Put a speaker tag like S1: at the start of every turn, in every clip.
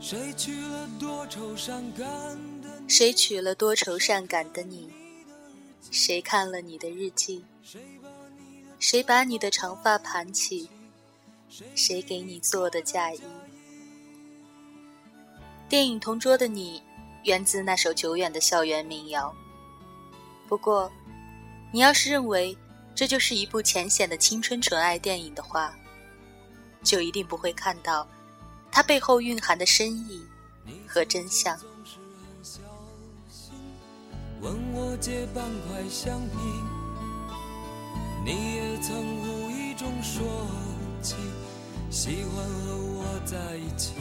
S1: 谁娶了多愁善感的你？
S2: 谁娶了多愁善感的你？谁看了你的日记？谁把你的长发盘起？谁给你做的嫁衣？电影《同桌的你》源自那首久远的校园民谣。不过，你要是认为这就是一部浅显的青春纯爱电影的话，就一定不会看到它背后蕴含的深意和真相。
S1: 你也曾无意中说起喜欢和我在一起。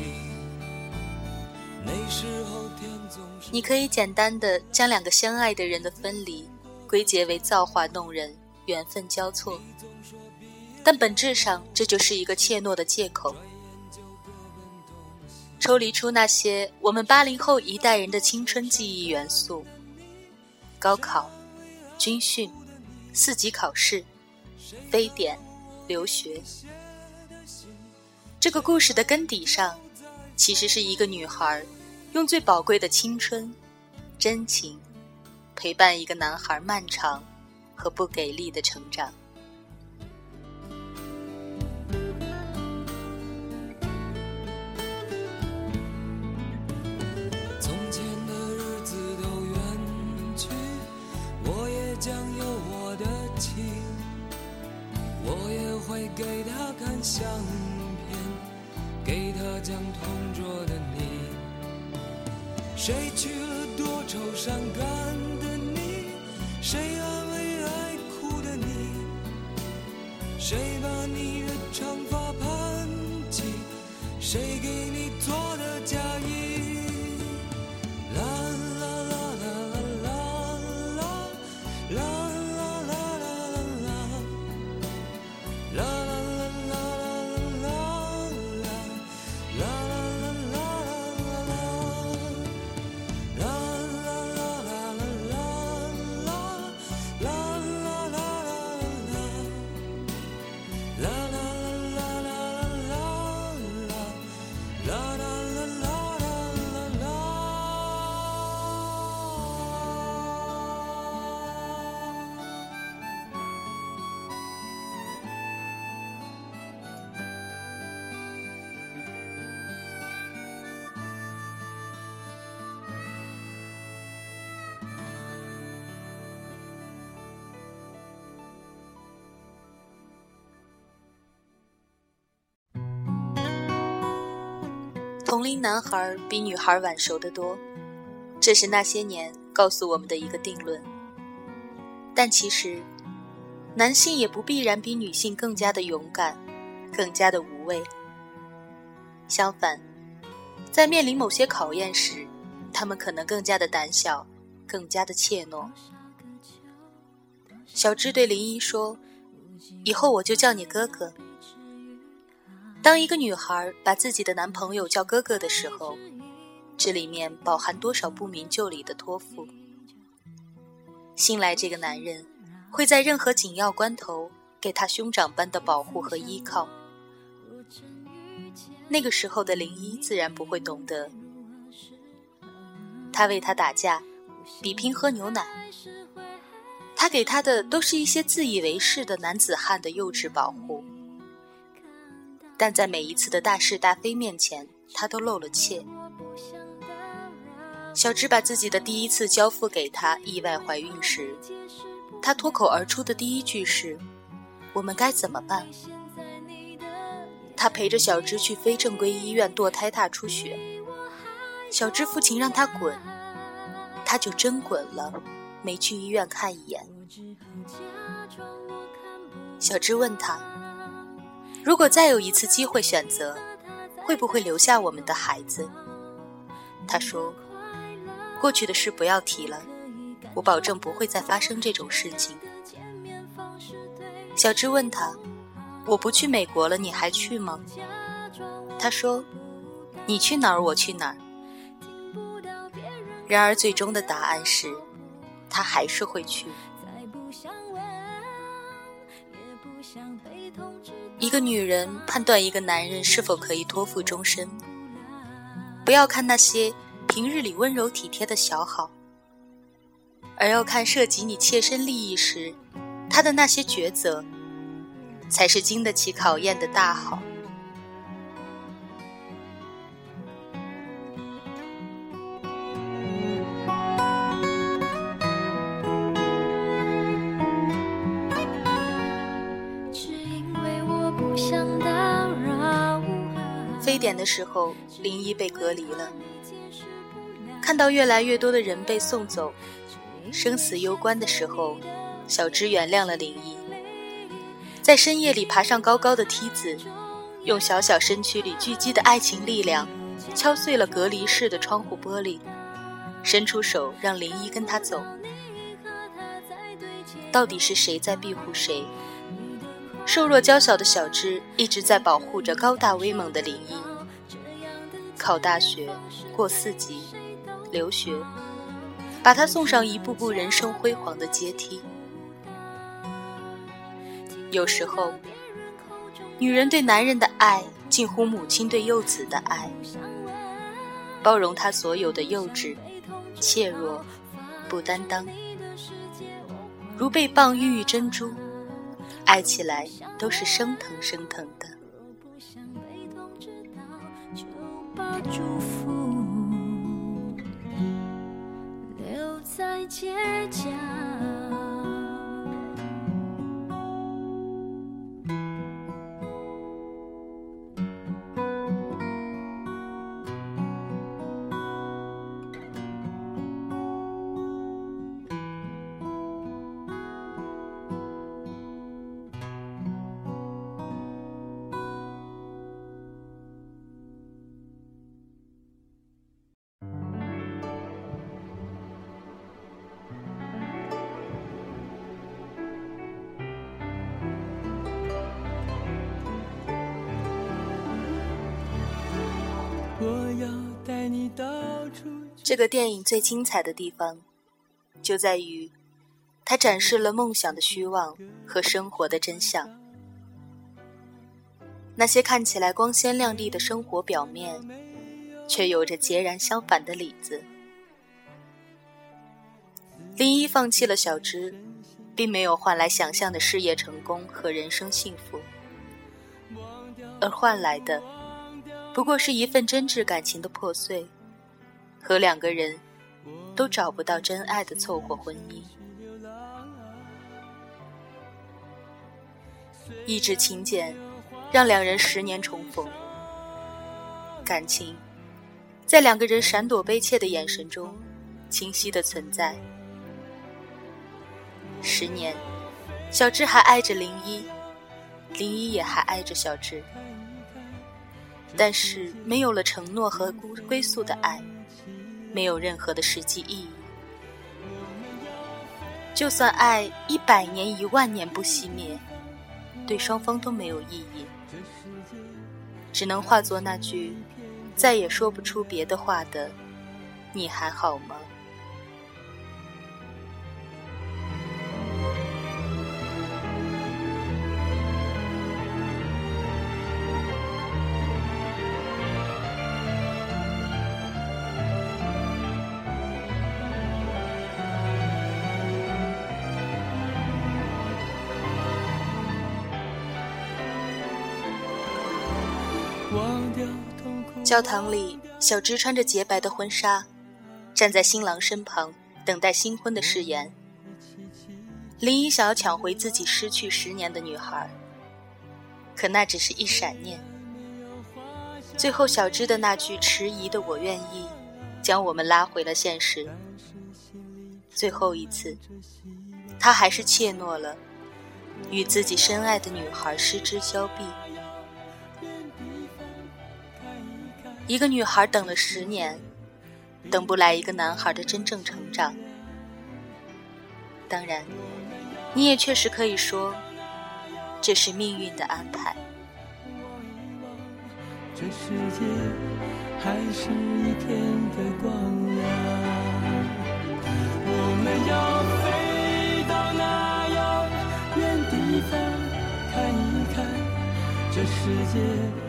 S2: 你可以简单的将两个相爱的人的分离归结为造化弄人、缘分交错，但本质上这就是一个怯懦的借口。抽离出那些我们八零后一代人的青春记忆元素：高考、军训、四级考试、非典、留学。这个故事的根底上。其实是一个女孩，用最宝贵的青春、真情，陪伴一个男孩漫长和不给力的成长。
S1: 谁娶了多愁善感的你？谁安慰爱哭的你？谁把你的长发盘起？谁给你做的嫁衣？
S2: 同龄男孩比女孩晚熟得多，这是那些年告诉我们的一个定论。但其实，男性也不必然比女性更加的勇敢，更加的无畏。相反，在面临某些考验时，他们可能更加的胆小，更加的怯懦。小智对林一说：“以后我就叫你哥哥。”当一个女孩把自己的男朋友叫哥哥的时候，这里面饱含多少不明就里的托付？新来这个男人会在任何紧要关头给她兄长般的保护和依靠。那个时候的林一自然不会懂得，他为她打架，比拼喝牛奶，他给她的都是一些自以为是的男子汉的幼稚保护。但在每一次的大是大非面前，他都露了怯。小芝把自己的第一次交付给他，意外怀孕时，他脱口而出的第一句是：“我们该怎么办？”他陪着小芝去非正规医院堕胎大出血，小芝父亲让他滚，他就真滚了，没去医院看一眼。小芝问他。如果再有一次机会选择，会不会留下我们的孩子？他说：“过去的事不要提了，我保证不会再发生这种事情。”小芝问他：“我不去美国了，你还去吗？”他说：“你去哪儿，我去哪儿。”然而，最终的答案是，他还是会去。一个女人判断一个男人是否可以托付终身，不要看那些平日里温柔体贴的小好，而要看涉及你切身利益时，他的那些抉择，才是经得起考验的大好。非典的时候，林一被隔离了。看到越来越多的人被送走，生死攸关的时候，小芝原谅了林一。在深夜里爬上高高的梯子，用小小身躯里聚集的爱情力量，敲碎了隔离室的窗户玻璃，伸出手让林一跟他走。到底是谁在庇护谁？瘦弱娇小的小芝一直在保护着高大威猛的林一。考大学，过四级，留学，把他送上一步步人生辉煌的阶梯。有时候，女人对男人的爱近乎母亲对幼子的爱，包容他所有的幼稚、怯弱、不担当，如被棒孕育珍珠。爱起来都是生疼生疼的。祝福留在街角。这个电影最精彩的地方，就在于，它展示了梦想的虚妄和生活的真相。那些看起来光鲜亮丽的生活表面，却有着截然相反的里子。林一放弃了小芝，并没有换来想象的事业成功和人生幸福，而换来的，不过是一份真挚感情的破碎。和两个人都找不到真爱的凑合婚姻，一纸请柬让两人十年重逢，感情在两个人闪躲悲切的眼神中清晰的存在。十年，小智还爱着林一，林一也还爱着小智，但是没有了承诺和归归宿的爱。没有任何的实际意义。就算爱一百年、一万年不熄灭，对双方都没有意义，只能化作那句再也说不出别的话的“你还好吗？”教堂里，小芝穿着洁白的婚纱，站在新郎身旁，等待新婚的誓言。林一想要抢回自己失去十年的女孩，可那只是一闪念。最后，小芝的那句迟疑的“我愿意”，将我们拉回了现实。最后一次，他还是怯懦了，与自己深爱的女孩失之交臂。一个女孩等了十年，等不来一个男孩的真正成长。当然，你也确实可以说，这是命运的安排。
S1: 这世界还是一片的光亮。我们要飞到那遥远地方看一看，这世界。